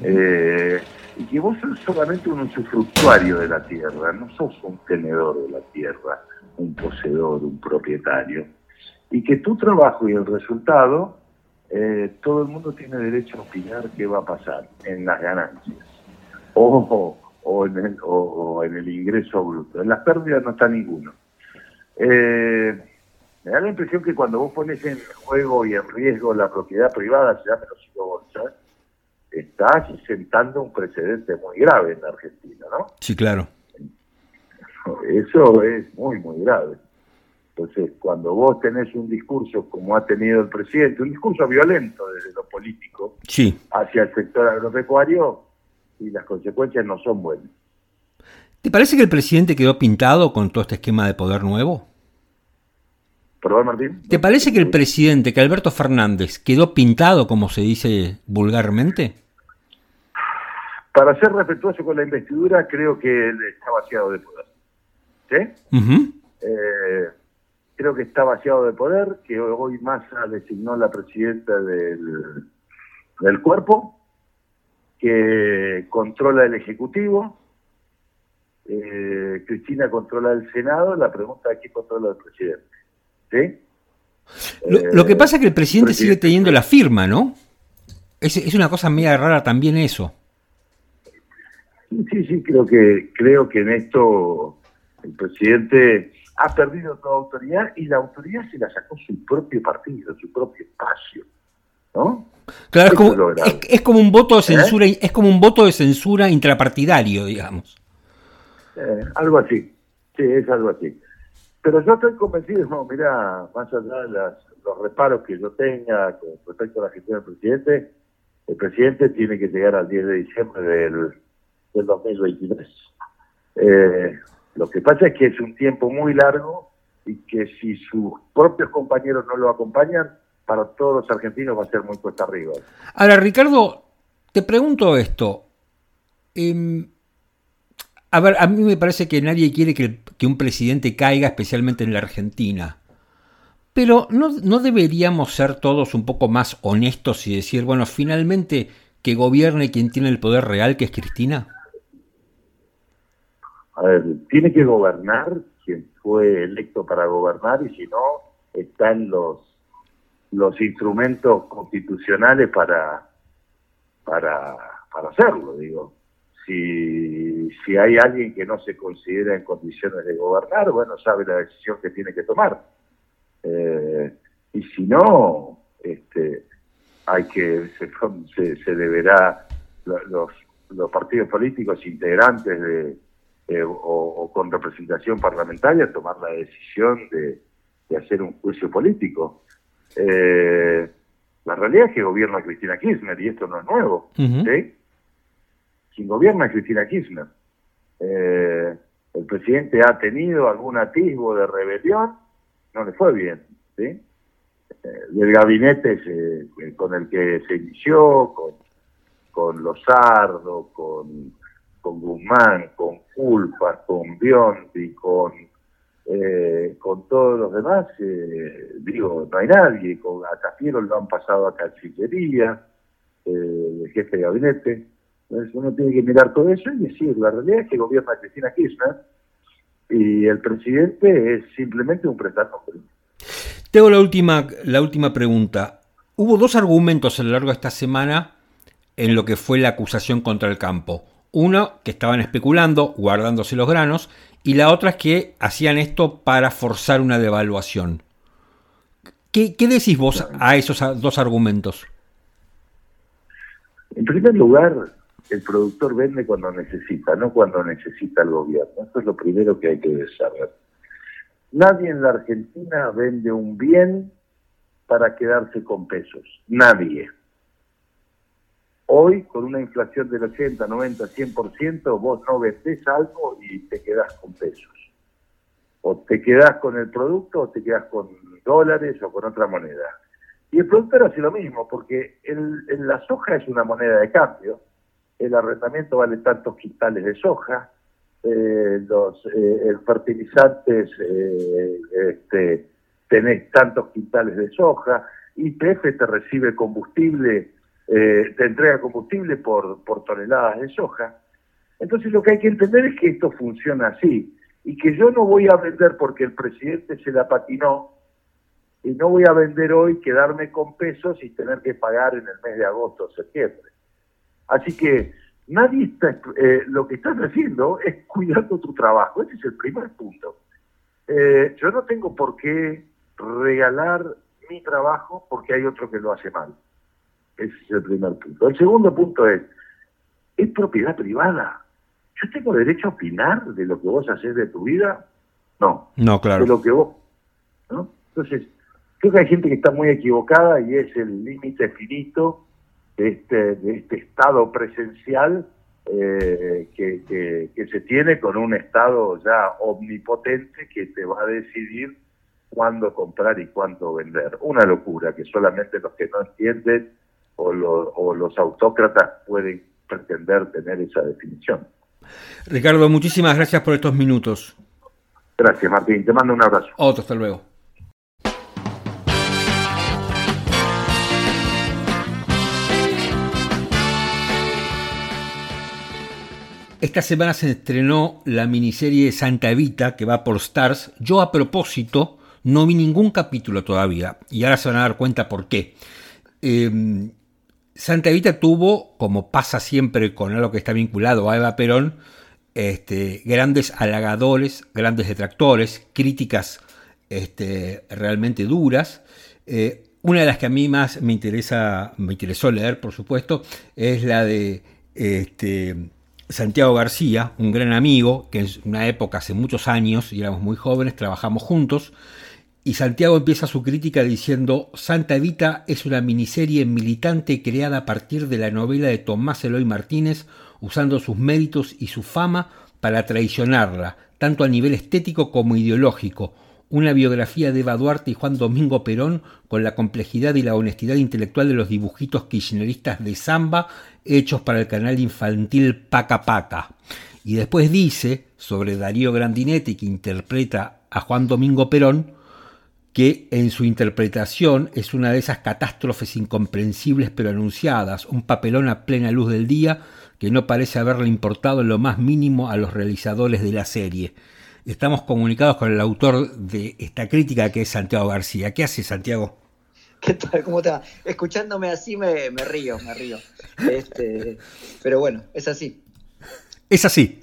Eh, y que vos sos solamente un usufructuario de la tierra, no sos un tenedor de la tierra, un poseedor, un propietario. Y que tu trabajo y el resultado, eh, todo el mundo tiene derecho a opinar qué va a pasar en las ganancias. O, o en el, o, en el ingreso bruto. En las pérdidas no está ninguno. Eh, me da la impresión que cuando vos pones en juego y en riesgo la propiedad privada, se llama los bolsa, estás sentando un precedente muy grave en la Argentina, ¿no? Sí, claro. Eso es muy, muy grave. Entonces, cuando vos tenés un discurso como ha tenido el presidente, un discurso violento desde lo político sí. hacia el sector agropecuario, y las consecuencias no son buenas. ¿Te parece que el presidente quedó pintado con todo este esquema de poder nuevo? ¿Perdón, Martín? ¿Te parece que el presidente, que Alberto Fernández, quedó pintado, como se dice vulgarmente? Para ser respetuoso con la investidura, creo que él está vaciado de poder. ¿Sí? Eh, creo que está vaciado de poder, que hoy Massa designó la presidenta del, del cuerpo, que controla el Ejecutivo, eh, Cristina controla el Senado, la pregunta es quién controla el presidente. ¿Sí? Lo, que pasa es que el presidente, sigue teniendo la firma, ¿no? Es, es una cosa media rara también eso. Sí, sí, creo que, creo que en esto el presidente ha perdido toda autoridad y la autoridad se la sacó su propio partido, su propio espacio, ¿no? Claro, es como, es, como, un voto de ¿Eh? censura, es como un voto de censura intrapartidario, digamos. Eh, algo así, sí, es algo así. Pero yo estoy convencido, no, mira, más allá de los reparos que yo tenga con respecto a la gestión del presidente, el presidente tiene que llegar al 10 de diciembre del, del 2023. Eh, lo que pasa es que es un tiempo muy largo y que si sus propios compañeros no lo acompañan, para todos los argentinos va a ser muy cuesta arriba. Ahora, Ricardo, te pregunto esto. Em, a ver, a mí me parece que nadie quiere que, un presidente caiga, especialmente en la Argentina. Pero ¿no, ¿no deberíamos ser todos un poco más honestos y decir, bueno, finalmente que gobierne quien tiene el poder real, que es Cristina? A ver, tiene que gobernar quien fue electo para gobernar y si no, están los, los instrumentos constitucionales para, para, para hacerlo, digo. Si, si hay alguien que no se considera en condiciones de gobernar, bueno, sabe la decisión que tiene que tomar. Eh, y si no, este, hay que se, se, deberá los, los partidos políticos integrantes de, eh, o, con representación parlamentaria tomar la decisión de, hacer un juicio político. Eh, la realidad es que gobierna Cristina Kirchner y esto no es nuevo. ¿sí? Quien gobierna Cristina Kirchner. Eh, el presidente ha tenido algún atisbo de rebelión, no le fue bien. ¿sí? del gabinete con el que se inició, con, con Lozardo, con con Guzmán, con Culpa, con Biondi, con, eh, con todos los demás, eh, digo, no hay nadie, con, a Cafiero lo han pasado a Cancillería, eh, el jefe de gabinete, entonces uno tiene que mirar todo eso y decir, la realidad es que gobierna Cristina Kirchner y el presidente es simplemente un prestador. Tengo la última, la última pregunta. Hubo dos argumentos a lo largo de esta semana en lo que fue la acusación contra el campo. Uno, que estaban especulando, guardándose los granos, y la otra es que hacían esto para forzar una devaluación. ¿Qué, decís vos a esos dos argumentos? En primer lugar, el productor vende cuando necesita, no cuando necesita el gobierno. Eso es lo primero que hay que saber. Nadie en la Argentina vende un bien para quedarse con pesos. Nadie. Hoy, con una inflación del 80, 90, 100%, vos no vendés algo y te quedás con pesos. O te quedás con el producto o te quedás con dólares o con otra moneda. Y el productor hace lo mismo, porque el, la soja es una moneda de cambio. El arrendamiento vale tantos quintales de soja. Eh, los eh, fertilizantes, eh, este, tenés tantos quintales de soja. YPF te recibe combustible eh, te entrega combustible por, toneladas de soja. Entonces lo que hay que entender es que esto funciona así y que yo no voy a vender porque el presidente se la patinó y no voy a vender hoy, quedarme con pesos y tener que pagar en el mes de agosto o septiembre. Así que nadie está, eh, lo que estás haciendo es cuidando tu trabajo. Ese es el primer punto. Eh, yo no tengo por qué regalar mi trabajo porque hay otro que lo hace mal. Ese es el primer punto. El segundo punto es, es propiedad privada. ¿Yo tengo derecho a opinar de lo que vos haces de tu vida? No. No, claro. De lo que vos... ¿no? Entonces, creo que hay gente que está muy equivocada y es el límite finito de este, de este estado presencial eh, que, que, que, se tiene con un estado ya omnipotente que te va a decidir cuándo comprar y cuándo vender. Una locura que solamente los que no entienden o, lo, o los autócratas pueden pretender tener esa definición. Ricardo, muchísimas gracias por estos minutos. Gracias, Martín. Te mando un abrazo. Otro, hasta luego. Esta semana se estrenó la miniserie Santa Evita que va por Stars. Yo a propósito no vi ningún capítulo todavía y ahora se van a dar cuenta por qué. Eh, Santa Evita tuvo, como pasa siempre con algo que está vinculado a Eva Perón, este, grandes halagadores, grandes detractores, críticas este, realmente duras. Eh, una de las que a mí más me interesa, me interesó leer, por supuesto, es la de este, Santiago García, un gran amigo, que en una época, hace muchos años, y éramos muy jóvenes, trabajamos juntos, y Santiago empieza su crítica diciendo, Santa Evita es una miniserie militante creada a partir de la novela de Tomás Eloy Martínez, usando sus méritos y su fama para traicionarla, tanto a nivel estético como ideológico. Una biografía de Eva Duarte y Juan Domingo Perón con la complejidad y la honestidad intelectual de los dibujitos kirchneristas de samba hechos para el canal infantil Paca Paca. Y después dice, sobre Darío Grandinetti, que interpreta a Juan Domingo Perón, que en su interpretación es una de esas catástrofes incomprensibles pero anunciadas, un papelón a plena luz del día que no parece haberle importado en lo más mínimo a los realizadores de la serie. Estamos comunicados con el autor de esta crítica que es Santiago García. ¿Qué hace Santiago? ¿Qué tal? ¿Cómo está? Escuchándome así me, me río, me río. Este, pero bueno, es así. Es así.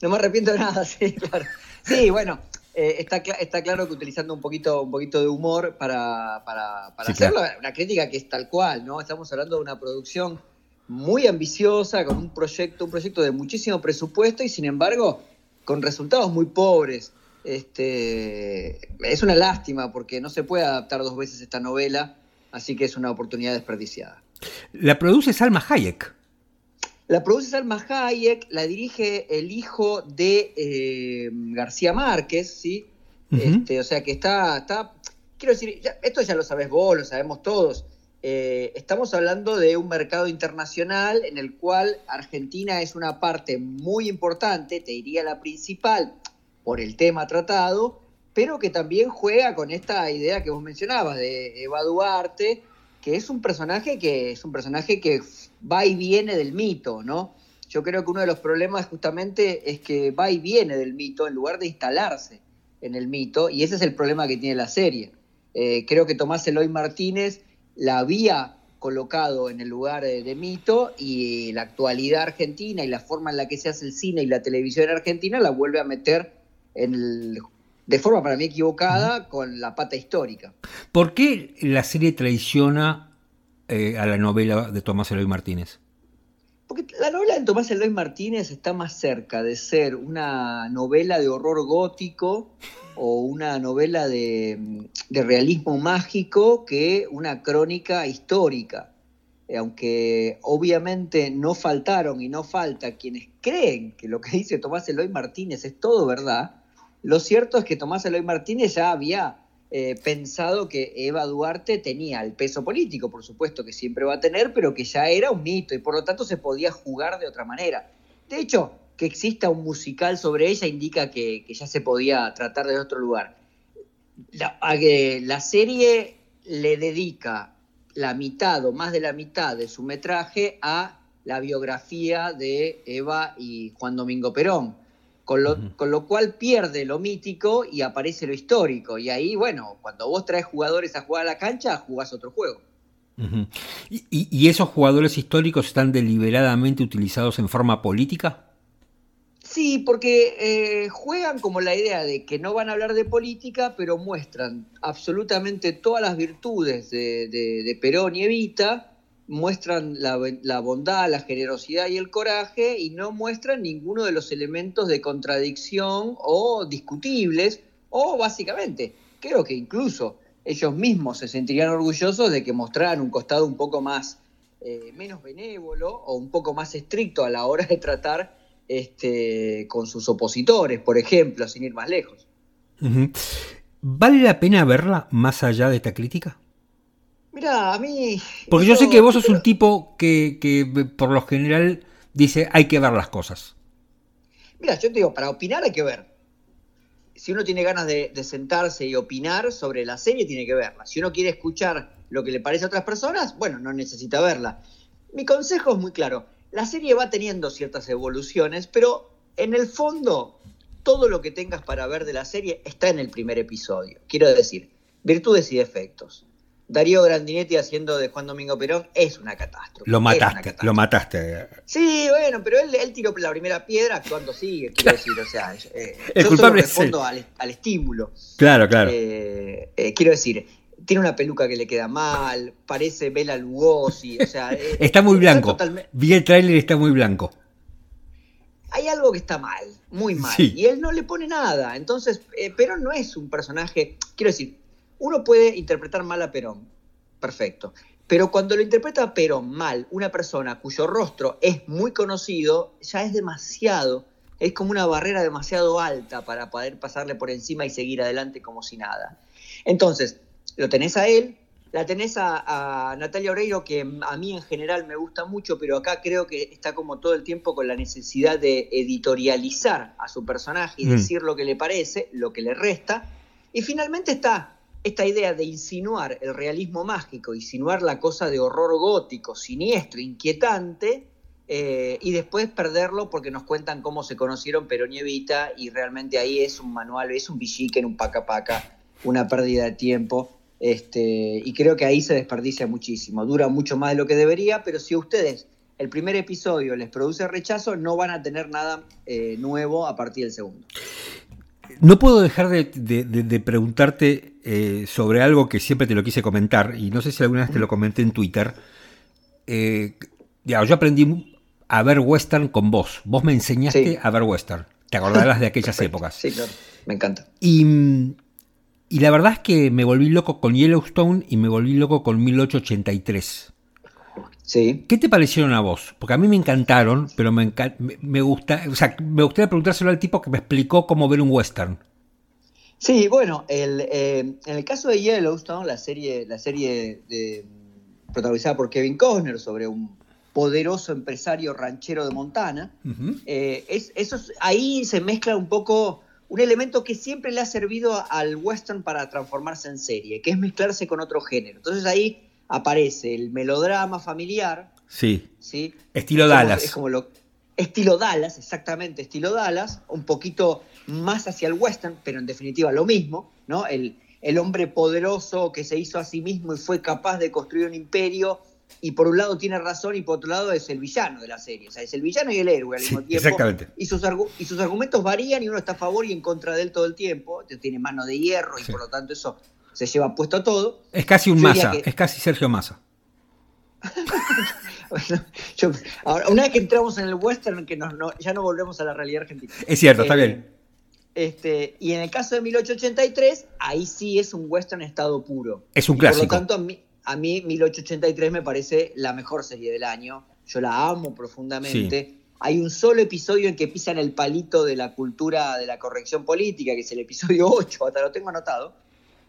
No me arrepiento de nada, sí, claro. Sí, bueno, eh, está, está, claro que utilizando un poquito, un poquito de humor para, para, para sí, hacer claro. una crítica que es tal cual, ¿no? Estamos hablando de una producción muy ambiciosa, con un proyecto, un proyecto de muchísimo presupuesto y sin embargo con resultados muy pobres. Este, es una lástima porque no se puede adaptar dos veces esta novela, así que es una oportunidad desperdiciada. La produce Salma Hayek. La produce Salma Hayek, la dirige el hijo de eh, García Márquez, ¿sí? Uh -huh. este, o sea que está, está quiero decir, ya, esto ya lo sabes vos, lo sabemos todos. Eh, estamos hablando de un mercado internacional en el cual Argentina es una parte muy importante, te diría la principal, por el tema tratado, pero que también juega con esta idea que vos mencionabas de Eva Duarte, es un personaje que es un personaje que va y viene del mito, ¿no? Yo creo que uno de los problemas justamente es que va y viene del mito en lugar de instalarse en el mito, y ese es el problema que tiene la serie. Eh, creo que Tomás Eloy Martínez la había colocado en el lugar de, de, mito y la actualidad argentina y la forma en la que se hace el cine y la televisión en Argentina la vuelve a meter en el, de forma para mí equivocada con la pata histórica. ¿Por qué la serie traiciona eh, a la novela de Tomás Eloy Martínez? Porque la novela de Tomás Eloy Martínez está más cerca de ser una novela de horror gótico o una novela de, de realismo mágico que una crónica histórica. Eh, aunque obviamente no faltaron y no falta quienes creen que lo que dice Tomás Eloy Martínez es todo verdad, lo cierto es que Tomás Eloy Martínez ya había eh, pensado que Eva Duarte tenía el peso político, por supuesto que siempre va a tener, pero que ya era un mito y por lo tanto se podía jugar de otra manera. De hecho, que exista un musical sobre ella indica que, ya se podía tratar de otro lugar. La, serie le dedica la mitad o más de la mitad de su metraje a la biografía de Eva y Juan Domingo Perón, con lo, uh -huh. con lo cual pierde lo mítico y aparece lo histórico. Y ahí, bueno, cuando vos traes jugadores a jugar a la cancha, jugás otro juego. ¿Y, esos jugadores históricos están deliberadamente utilizados en forma política? Sí, porque eh, juegan como la idea de que no van a hablar de política, pero muestran absolutamente todas las virtudes de, Perón y Evita, muestran la, la, bondad, la generosidad y el coraje, y no muestran ninguno de los elementos de contradicción o discutibles, o básicamente, creo que incluso ellos mismos se sentirían orgullosos de que mostraran un costado un poco más, eh, menos benévolo o un poco más estricto a la hora de tratar este, con sus opositores, por ejemplo, sin ir más lejos. ¿Vale la pena verla más allá de esta crítica? Mira, a mí... Porque yo sé que vos sos un tipo que, que por lo general dice hay que ver las cosas. Mira, yo te digo, para opinar hay que ver si uno tiene ganas de, sentarse y opinar sobre la serie, tiene que verla. Si uno quiere escuchar lo que le parece a otras personas, bueno, no necesita verla. Mi consejo es muy claro. La serie va teniendo ciertas evoluciones, pero en el fondo, todo lo que tengas para ver de la serie está en el primer episodio. Quiero decir, virtudes y defectos. Darío Grandinetti haciendo de Juan Domingo Perón es una catástrofe. Lo mataste, lo mataste. Sí, bueno, pero él, él, tiró la primera piedra actuando sigue, quiero decir, o sea, eh, el yo culpable respondo al, al, estímulo. Claro, claro. Eh, eh, quiero decir, tiene una peluca que le queda mal, parece Bela Lugosi, o sea... está muy blanco. Vi el tráiler y está muy blanco. Hay algo que está mal, muy mal, y él no le pone nada. Entonces, Perón no es un personaje, quiero decir, uno puede interpretar mal a Perón, perfecto. Pero cuando lo interpreta Perón mal, una persona cuyo rostro es muy conocido, ya es demasiado, es como una barrera demasiado alta para poder pasarle por encima y seguir adelante como si nada. Entonces, lo tenés a él, la tenés a, Natalia Oreiro, que a mí en general me gusta mucho, pero acá creo que está como todo el tiempo con la necesidad de editorializar a su personaje y mm. decir lo que le parece, lo que le resta. Y finalmente está esta idea de insinuar el realismo mágico, insinuar la cosa de horror gótico, siniestro, inquietante, eh, y después perderlo porque nos cuentan cómo se conocieron Perón y Evita, y realmente ahí es un manual, es un en un paca paca, una pérdida de tiempo. Este, y creo que ahí se desperdicia muchísimo. Dura mucho más de lo que debería, pero si a ustedes el primer episodio les produce rechazo, no van a tener nada eh, nuevo a partir del segundo. No puedo dejar de, preguntarte eh, sobre algo que siempre te lo quise comentar, y no sé si alguna vez te lo comenté en Twitter. Eh, yo aprendí a ver western con vos. Vos me enseñaste a ver western. Te acordarás de aquellas épocas. Sí, claro. Me encanta. Y, y la verdad es que me volví loco con Yellowstone y me volví loco con 1883. ¿Qué te parecieron a vos? Porque a mí me encantaron, pero me, me, gusta, o sea, me gustaría preguntárselo al tipo que me explicó cómo ver un western. Sí, bueno, eh, en el caso de Yellowstone, la serie, la serie de, protagonizada por Kevin Costner sobre un poderoso empresario ranchero de Montana, eh, es, eso, ahí se mezcla un poco un elemento que siempre le ha servido al western para transformarse en serie, que es mezclarse con otro género. Entonces ahí aparece el melodrama familiar. Sí. ¿sí? Estilo Dallas. Es como lo, estilo Dallas, exactamente, estilo Dallas, un poquito más hacia el western, pero en definitiva lo mismo, ¿no? El, el hombre poderoso que se hizo a sí mismo y fue capaz de construir un imperio y por un lado tiene razón y por otro lado es el villano de la serie. O sea, es el villano y el héroe al mismo tiempo. Exactamente. Y sus, y sus argumentos varían y uno está a favor y en contra de él todo el tiempo. Tiene mano de hierro y por lo tanto eso se lleva puesto todo. Es casi un Massa, es casi Sergio Massa. una vez que entramos en el western, que ya no volvemos a la realidad argentina. Es cierto, está eh, bien. Este, y en el caso de 1883, ahí sí es un western estado puro. Es un clásico. por lo tanto, a mí, a mí 1883 me parece la mejor serie del año. Yo la amo profundamente. Hay un solo episodio en que pisan el palito de la cultura de la corrección política, que es el episodio 8, hasta lo tengo anotado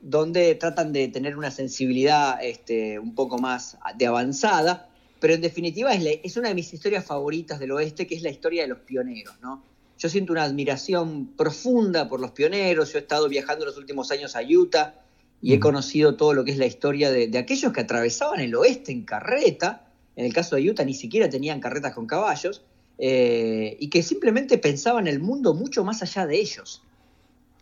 donde tratan de tener una sensibilidad este, un poco más de avanzada, pero en definitiva es, es, una de mis historias favoritas del oeste, que es la historia de los pioneros, ¿no? Yo siento una admiración profunda por los pioneros, yo he estado viajando los últimos años a Utah y he conocido todo lo que es la historia de, aquellos que atravesaban el oeste en carreta, en el caso de Utah ni siquiera tenían carretas con caballos, eh, y que simplemente pensaban el mundo mucho más allá de ellos.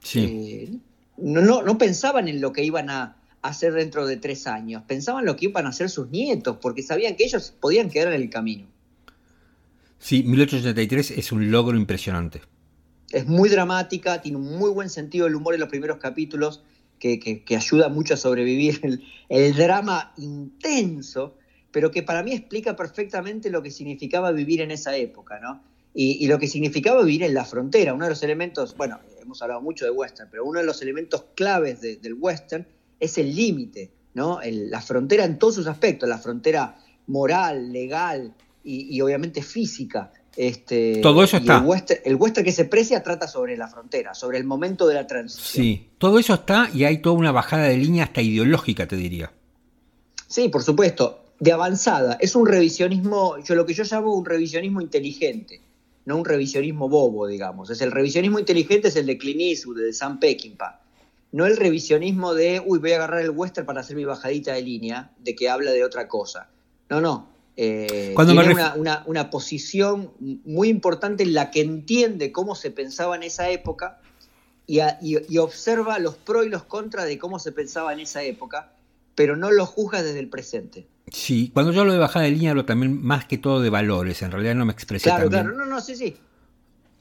Sí. Eh, no, no, pensaban en lo que iban a, hacer dentro de tres años, pensaban lo que iban a hacer sus nietos, porque sabían que ellos podían quedar en el camino. Sí, 1883 es un logro impresionante. Es muy dramática, tiene un muy buen sentido del humor en los primeros capítulos, que, ayuda mucho a sobrevivir el, drama intenso, pero que para mí explica perfectamente lo que significaba vivir en esa época, ¿no? Y, lo que significaba vivir en la frontera. Uno de los elementos, bueno, hemos hablado mucho de western, pero uno de los elementos claves del western es el límite, ¿no? la frontera en todos sus aspectos, la frontera moral, legal y obviamente física. Este, todo eso está. El western, que se precia trata sobre la frontera, sobre el momento de la transición. Sí, todo eso está y hay toda una bajada de línea hasta ideológica, te diría. Sí, por supuesto, de avanzada. Es un revisionismo, yo lo que yo llamo un revisionismo inteligente, no un revisionismo bobo, digamos. Es el revisionismo inteligente es el de Clint Eastwood, de Sam Peckinpah. No el revisionismo de, uy, voy a agarrar el western para hacer mi bajadita de línea, de que habla de otra cosa. No, no eh, tiene una, posición muy importante en la que entiende cómo se pensaba en esa época y, observa los pros y los contras de cómo se pensaba en esa época, pero no lo juzga desde el presente. Sí, cuando yo hablo de bajada de línea hablo también más que todo de valores, en realidad no me expresé Claro, claro, no, no, sí, sí.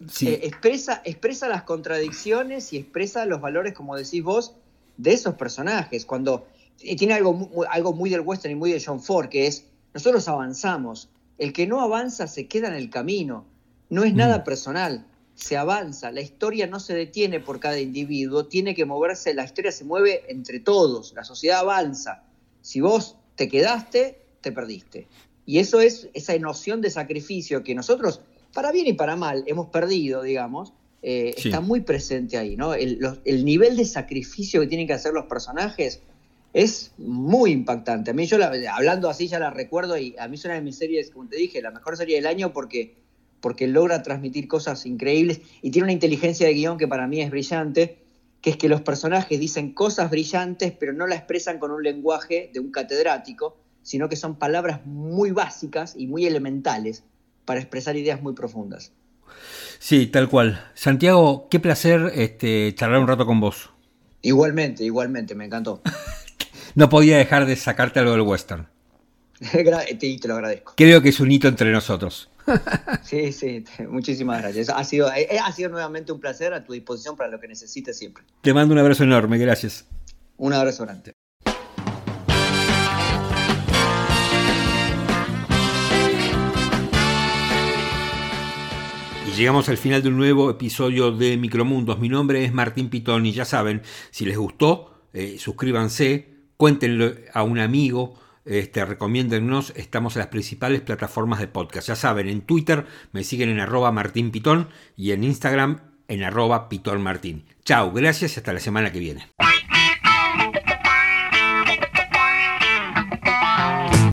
Eh, expresa, expresa las contradicciones y expresa los valores, como decís vos, de esos personajes. Cuando eh, tiene algo, algo muy del western y muy de John Ford, que es nosotros avanzamos. El que no avanza se queda en el camino. No es nada mm. personal. Se avanza. La historia no se detiene por cada individuo. Tiene que moverse. La historia se mueve entre todos. La sociedad avanza. Si vos te quedaste, te perdiste. Y eso es esa noción de sacrificio que nosotros, para bien y para mal, hemos perdido, digamos, eh, está muy presente ahí, ¿no? el, nivel de sacrificio que tienen que hacer los personajes es muy impactante. A mí yo hablando así ya la recuerdo y a mí es una de mis series, como te dije, la mejor serie del año porque, porque logra transmitir cosas increíbles y tiene una inteligencia de guion que para mí es brillante, que es que los personajes dicen cosas brillantes pero no la expresan con un lenguaje de un catedrático, sino que son palabras muy básicas y muy elementales para expresar ideas muy profundas. Sí, tal cual. Santiago, qué placer este, charlar un rato con vos. Igualmente, igualmente, me encantó. no podía dejar de sacarte algo del western. te, te lo agradezco. Creo que es un hito entre nosotros. sí, sí, muchísimas gracias. Ha sido, eh, ha sido nuevamente un placer a tu disposición para lo que necesites siempre. Te mando un abrazo enorme, gracias. Un abrazo grande. Llegamos al final de un nuevo episodio de Micromundos. Mi nombre es Martín Pitón y ya saben, si les gustó, eh, suscríbanse, cuéntenlo a un amigo, este, recomiéndennos, estamos en las principales plataformas de podcast. Ya saben, en Twitter me siguen en arroba Martín Pitón y en Instagram en arroba Pitón Martín. Chao, gracias y hasta la semana que viene.